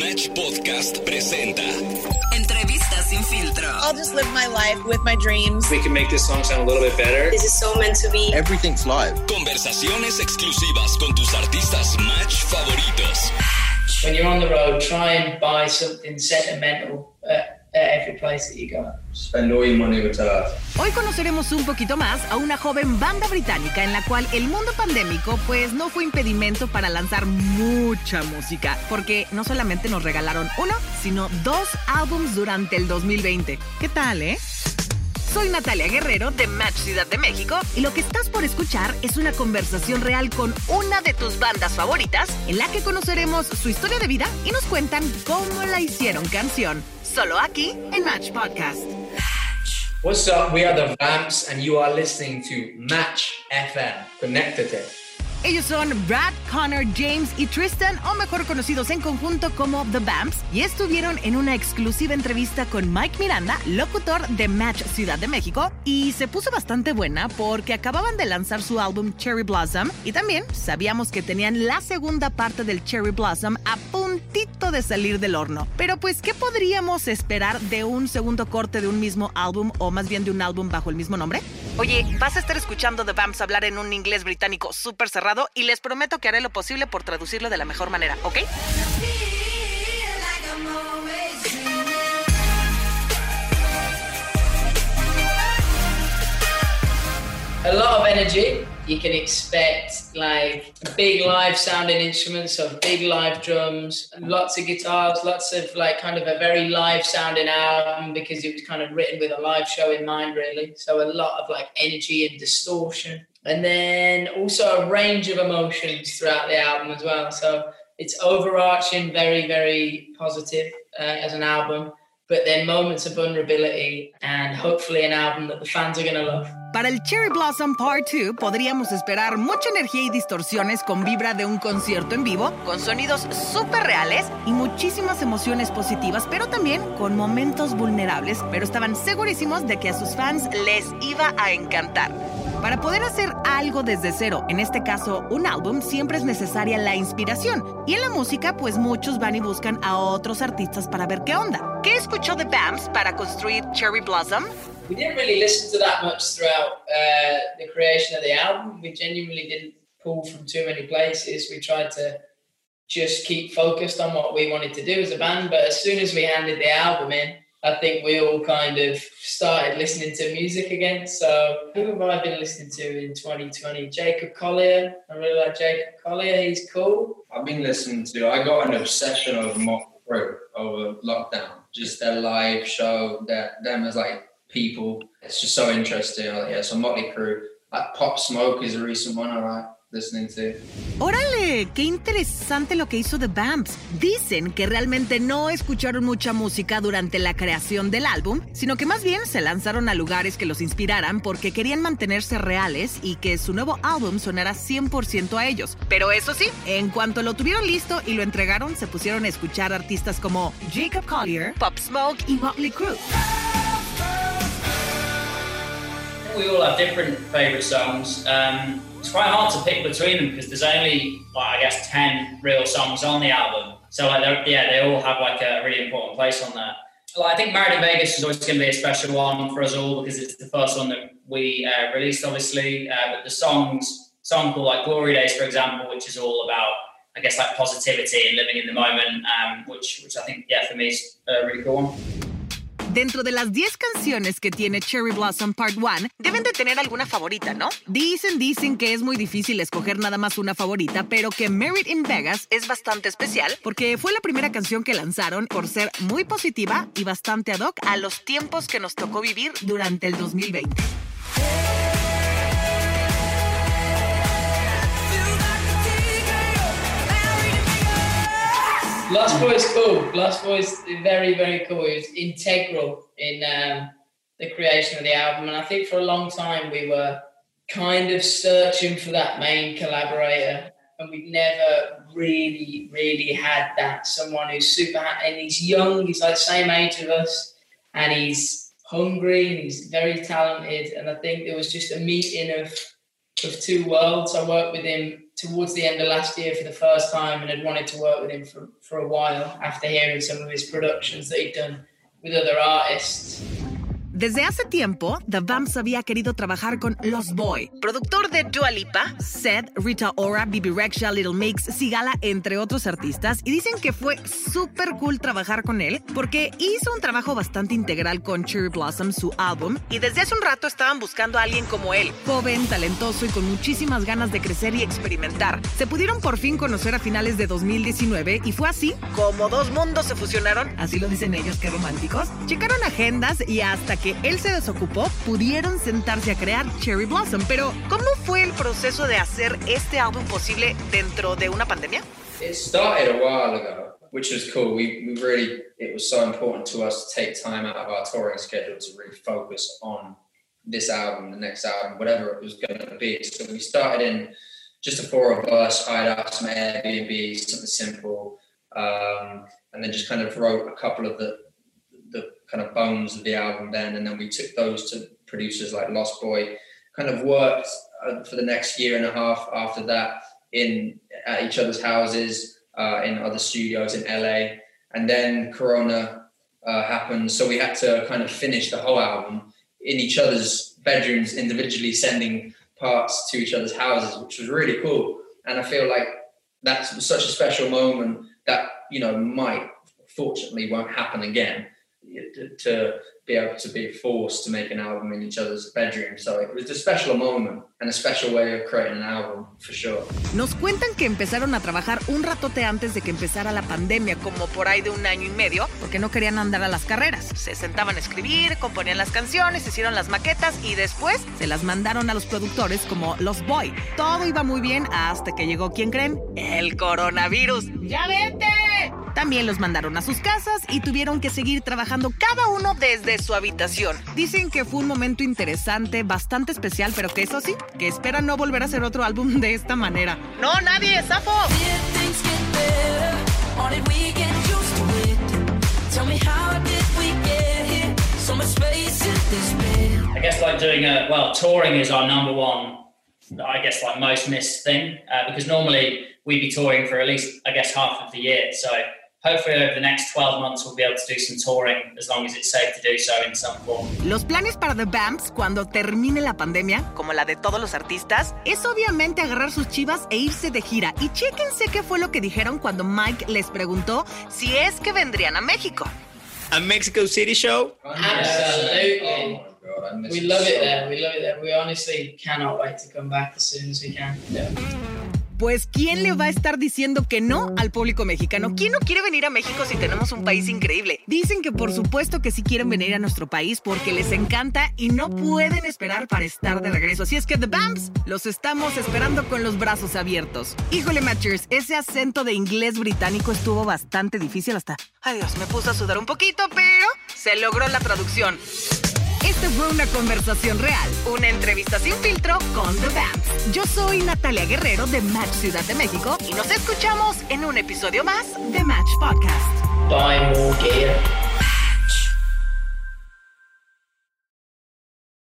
Match Podcast presenta Entrevistas sin filtro. I'll just live my life with my dreams. we can make this song sound a little bit better. This is so meant to be. Everything's live. conversaciones exclusivas con tus artistas Match favoritos. when you're on the road, try and buy something sentimental at, us. Hoy conoceremos un poquito más a una joven banda británica en la cual el mundo pandémico pues no fue impedimento para lanzar mucha música, porque no solamente nos regalaron uno, sino dos álbums durante el 2020. ¿Qué tal, eh? Soy Natalia Guerrero de Match Ciudad de México y lo que estás por escuchar es una conversación real con una de tus bandas favoritas en la que conoceremos su historia de vida y nos cuentan cómo la hicieron canción. Solo aquí en Match Podcast. What's up? We are the Vamps, and you are listening to Match FM. Connected. Ellos son Brad, Connor, James y Tristan, o mejor conocidos en conjunto como The Vamps, y estuvieron en una exclusiva entrevista con Mike Miranda, locutor de Match Ciudad de México, y se puso bastante buena porque acababan de lanzar su álbum Cherry Blossom, y también sabíamos que tenían la segunda parte del Cherry Blossom a puntito de salir del horno. Pero pues, ¿qué podríamos esperar de un segundo corte de un mismo álbum, o más bien de un álbum bajo el mismo nombre? Oye, vas a estar escuchando The Vamps hablar en un inglés británico súper cerrado y les prometo que haré lo posible por traducirlo de la mejor manera, ¿ok? A lot of energy. You can expect like big live sounding instruments, so big live drums, lots of guitars, lots of like kind of a very live sounding album because it was kind of written with a live show in mind, really. So a lot of like energy and distortion. And then also a range of emotions throughout the album as well. So it's overarching, very, very positive uh, as an album, but then moments of vulnerability and hopefully an album that the fans are going to love. Para el Cherry Blossom Part 2 podríamos esperar mucha energía y distorsiones con vibra de un concierto en vivo, con sonidos súper reales y muchísimas emociones positivas, pero también con momentos vulnerables, pero estaban segurísimos de que a sus fans les iba a encantar. Para poder hacer algo desde cero, en este caso un álbum, siempre es necesaria la inspiración. Y en la música, pues muchos van y buscan a otros artistas para ver qué onda. ¿Qué escuchó The Bams para construir Cherry Blossom? We didn't really listen to that much throughout uh, the creation of the album. We genuinely didn't pull from too many places. We tried to just keep focused on what we wanted to do as a band. But as soon as we handed the album in, I think we all kind of started listening to music again. So who have I been listening to in 2020? Jacob Collier. I really like Jacob Collier. He's cool. I've been listening to. I got an obsession of Mock Crew over lockdown. Just their live show, that them as like people. It's just so interesting. Yeah, so Motley Crue. Like Pop Smoke is a recent one I like listening to. Órale, qué interesante lo que hizo The Bamps. Dicen que realmente no escucharon mucha música durante la creación del álbum, sino que más bien se lanzaron a lugares que los inspiraran porque querían mantenerse reales y que su nuevo álbum sonara 100% a ellos. Pero eso sí, en cuanto lo tuvieron listo y lo entregaron, se pusieron a escuchar artistas como Jacob Collier, Pop Smoke y Motley Crue. we all have different songs. Um, it's quite hard to pick between them because there's only, like, I guess, 10 real songs on the album. So, like, yeah, they all have, like, a really important place on there. Like, I think Married in Vegas is always going to be a special one for us all because it's the first one that we uh, released, obviously. Uh, but the songs, song called, like, Glory Days, for example, which is all about, I guess, like, positivity and living in the moment, um, which, which I think, yeah, for me is a really cool one. Dentro de las 10 canciones que tiene Cherry Blossom Part 1, deben de tener alguna favorita, ¿no? Dicen, dicen que es muy difícil escoger nada más una favorita, pero que Married in Vegas es bastante especial porque fue la primera canción que lanzaron por ser muy positiva y bastante ad hoc a los tiempos que nos tocó vivir durante el 2020. Lost is cool. Lost is very, very cool. It was integral in um, the creation of the album. And I think for a long time we were kind of searching for that main collaborator. And we've never really, really had that. Someone who's super, and he's young, he's like the same age of us, and he's hungry, and he's very talented. And I think there was just a meeting of, of two worlds. I worked with him towards the end of last year for the first time and had wanted to work with him for, for a while after hearing some of his productions that he'd done with other artists. Desde hace tiempo, The Vamps había querido trabajar con Los Boy, productor de Dua Lipa, Seth, Rita Ora, Bibi Rexha, Little Mix, Sigala, entre otros artistas, y dicen que fue súper cool trabajar con él porque hizo un trabajo bastante integral con Cherry Blossom, su álbum, y desde hace un rato estaban buscando a alguien como él, joven, talentoso y con muchísimas ganas de crecer y experimentar. Se pudieron por fin conocer a finales de 2019 y fue así como dos mundos se fusionaron, así lo dicen ellos, qué románticos. Checaron agendas y hasta que él se desocupó, pudieron sentarse a crear Cherry Blossom. Pero, ¿cómo fue el proceso de hacer este álbum posible dentro de una pandemia? It started a while ago, which was cool. We, really, it was so important to us to take time out of our touring schedule to really focus on this album, the next album, whatever it was going to be. So we started in just the four of us, hired out some Airbnb, something simple, um, and then just kind of wrote a couple of the kind of bones of the album then, and then we took those to producers like Lost Boy. Kind of worked uh, for the next year and a half after that in at each other's houses, uh, in other studios in LA, and then Corona uh, happened, so we had to kind of finish the whole album in each other's bedrooms individually, sending parts to each other's houses, which was really cool. And I feel like that's such a special moment that you know might fortunately won't happen again to be able to be forced to make an album in each other's bedroom. So it was a special moment and a special way of creating an album for sure. Nos cuentan que empezaron a trabajar un ratote antes de que empezara la pandemia, como por ahí de un año y medio, porque no querían andar a las carreras. Se sentaban a escribir, componían las canciones, hicieron las maquetas y después se las mandaron a los productores como Los Boy. Todo iba muy bien hasta que llegó, ¿quién creen? El coronavirus. ¡Ya vete! También los mandaron a sus casas y tuvieron que seguir trabajando cada uno desde su habitación. Dicen que fue un momento interesante, bastante especial, pero que eso sí, que esperan no volver a hacer otro álbum de esta manera. ¡No, nadie, Sapo! I guess like doing a well, touring is our number one. I guess like most missed thing uh, because normally we'd be touring for at least I guess half of the year. So hopefully over the next 12 months we'll be able to do some touring as long as it's safe to do so in some form. Los planes para The Vamps cuando termine la pandemia, como la de todos los artistas, es obviamente agarrar sus chivas e irse de gira. Y chéquense qué fue lo que dijeron cuando Mike les preguntó si es que vendrían a México. A Mexico City show? Absolutely. Oh my god, I miss We love it so there. We love it there. We honestly cannot wait to come back as soon as we can. Pues, ¿quién le va a estar diciendo que no al público mexicano? ¿Quién no quiere venir a México si tenemos un país increíble? Dicen que por supuesto que sí quieren venir a nuestro país porque les encanta y no pueden esperar para estar de regreso. Así es que The Bamps los estamos esperando con los brazos abiertos. Híjole, Matchers, ese acento de inglés británico estuvo bastante difícil hasta... Ay Dios, me puse a sudar un poquito, pero se logró la traducción. Esta fue una conversación real, una entrevista sin filtro con The Vamps. Yo soy Natalia Guerrero de Match Ciudad de México y nos escuchamos en un episodio más de Match Podcast. Gear.